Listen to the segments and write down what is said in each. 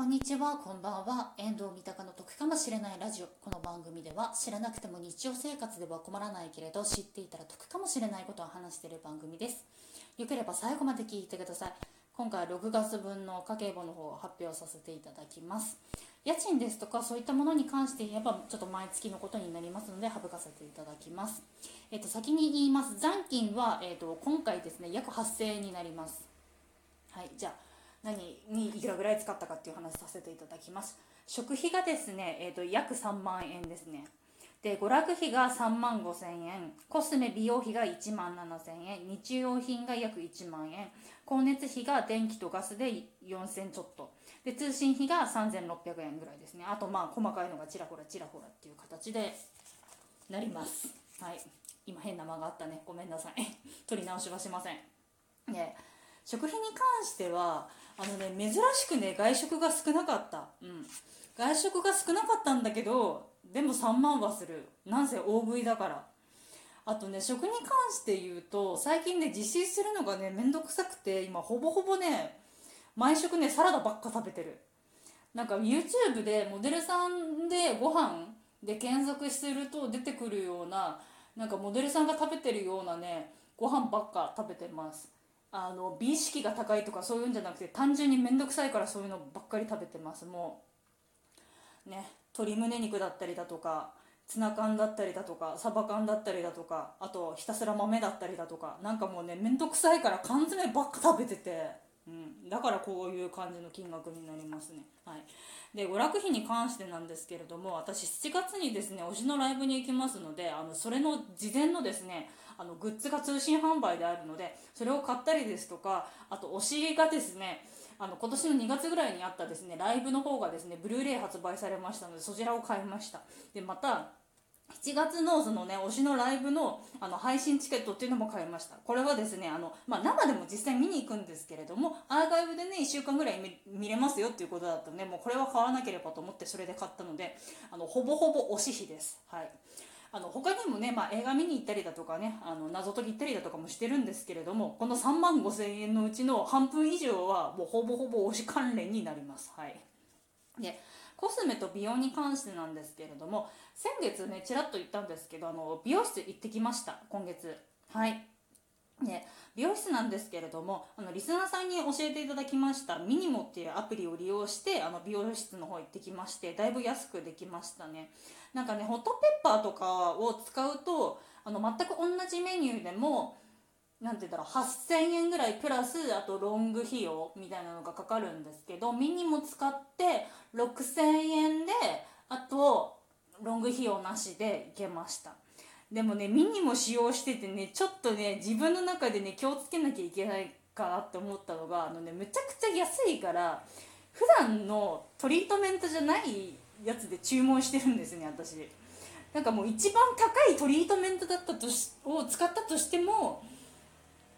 こんにちは、こんばんは。遠藤三鷹の得かもしれないラジオ。この番組では知らなくても日常生活では困らないけれど知っていたら得かもしれないことを話している番組です。よければ最後まで聞いてください。今回は6月分の家計簿の方を発表させていただきます。家賃ですとかそういったものに関して言えばちょっと毎月のことになりますので省かせていただきます。えっと先に言います。残金は、えっと今回ですね約8000円になります。はい、じゃあ何にいくらぐらい使ったかっていう話させていただきます。食費がですね、えーと、約3万円ですね。で娯楽費が3万5千円。コスメ美容費が1万7千円。日用品が約1万円。光熱費が電気とガスで4000ちょっと。で通信費が3600円ぐらいですね。あとまあ細かいのがちらほらちらほらっていう形でなります。はい。今変な間があったね。ごめんなさい。取り直しはしません。で食費に関してはあのね珍しくね外食が少なかった。うん。外食が少なかったんだけどでも3万はする。なんせ大食いだから。あとね食に関して言うと最近ね自炊するのがねめんどくさくて今ほぼほぼね毎食ねサラダばっか食べてる。なんか YouTube でモデルさんでご飯で検索すると出てくるようななんかモデルさんが食べてるようなねご飯ばっか食べてます。あの美意識が高いとかそういうんじゃなくて単純に面倒くさいからそういうのばっかり食べてますもう。ね鶏胸肉だったりだとかツナ缶だったりだとかサバ缶だったりだとかあとひたすら豆だったりだとかなんかもうね面倒くさいから缶詰ばっか食べてて、うん、だからこういう感じの金額になりますね。はい。で娯楽費に関してなんですけれども私7月にですね推しのライブに行きますのであのそれの事前のですねあのグッズが通信販売であるのでそれを買ったりですとかあと推しがですねあの今年の2月ぐらいにあったですねライブの方がですねブルーレイ発売されましたのでそちらを買いました。でまた7月のそのね推しのライブのあの配信チケットっていうのも買いました。これはですねあの、まあ、生でも実際見に行くんですけれどもアーカイブでね1週間ぐらい見れますよっていうことだったのでもうこれは買わなければと思ってそれで買ったのであのほぼほぼ推し費です。はい。あの他にもね、まあ、映画見に行ったりだとかねあの謎解き行ったりだとかもしてるんですけれどもこの3万5千円のうちの半分以上はもうほぼほぼ推し関連になります。はい。でコスメと美容に関してなんですけれども先月ねちらっと言ったんですけどあの美容室行ってきました今月。はい。ね、美容室なんですけれどもあのリスナーさんに教えていただきましたミニモっていうアプリを利用してあの美容室の方行ってきましてだいぶ安くできましたね。なんかねホットペッパーとかを使うとあの全く同じメニューでも何て言うんだろう8000円ぐらいプラスあとロング費用みたいなのがかかるんですけどミニも使って6000円であとロング費用なしでいけました。でもねミニも使用しててねちょっとね自分の中でね気をつけなきゃいけないかなって思ったのがあのねめちゃくちゃ安いから普段のトリートメントじゃないやつで注文してるんですね私。なんかもう一番高いトリートメントだったとしを使ったとしても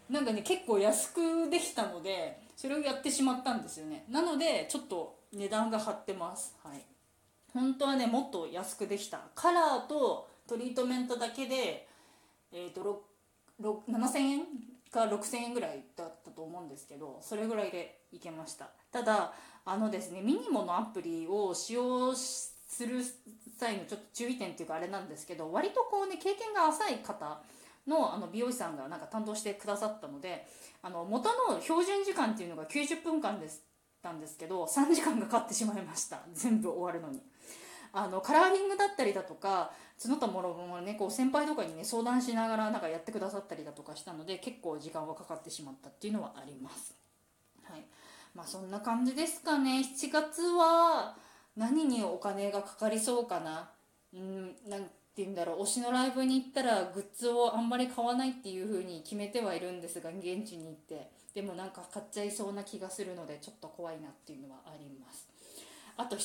なんかね結構安くできたのでそれをやってしまったんですよね。なのでちょっと値段が張ってます。はい。本当はねもっと安くできた。カラーとトリートメントだけで、えーと、7000円か6000円ぐらいだったと思うんですけどそれぐらいでいけました。ただあのですねミニモのアプリを使用する際のちょっと注意点っていうかあれなんですけど割とこうね経験が浅い方のあの美容師さんがなんか担当してくださったのであの元の標準時間っていうのが90分間ですたんですけど3時間がかかってしまいました。全部終わるのに。あのカラーリングだったりだとか角田もろもろねこう先輩とかにね相談しながらなんかやってくださったりだとかしたので結構時間はかかってしまったっていうのはあります。はい。まあそんな感じですかね。7月は何にお金がかかりそうかな。うんなんて言うんだろう。推しのライブに行ったらグッズをあんまり買わないっていう風に決めてはいるんですが現地に行って。でもなんか買っちゃいそうな気がするのでちょっと怖いなっていうのはあります。あと7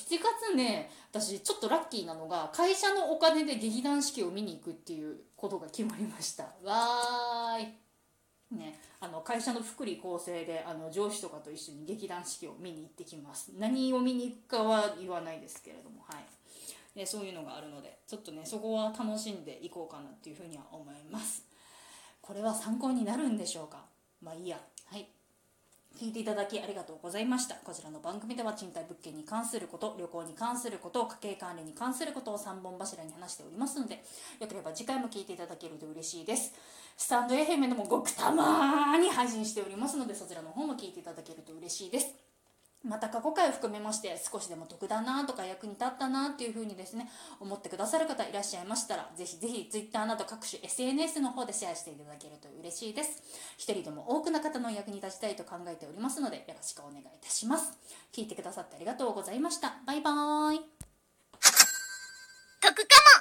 月ね私ちょっとラッキーなのが会社のお金で劇団四季を見に行くっていうことが決まりました。わーい。ね、あの会社の福利厚生であの上司とかと一緒に劇団四季を見に行ってきます。何を見に行くかは言わないですけれどもはいでそういうのがあるのでちょっとねそこは楽しんでいこうかなっていうふうには思います。これは参考になるんでしょうか？まあいいや。はい。聞いていただきありがとうございました。こちらの番組では賃貸物件に関すること旅行に関すること家計管理に関することを3本柱に話しておりますのでよければ次回も聞いていただけると嬉しいです。スタンド FM でもごくたまーに配信しておりますのでそちらの方も聞いていただけると嬉しいです。また過去回を含めまして少しでも得だなとか役に立ったなっていう風にですね思ってくださる方いらっしゃいましたらぜひぜひ Twitter など各種 SNS の方でシェアしていただけると嬉しいです。一人でも多くの方の役に立ちたいと考えておりますのでよろしくお願いいたします。聞いてくださってありがとうございました。バイバーイ。得かも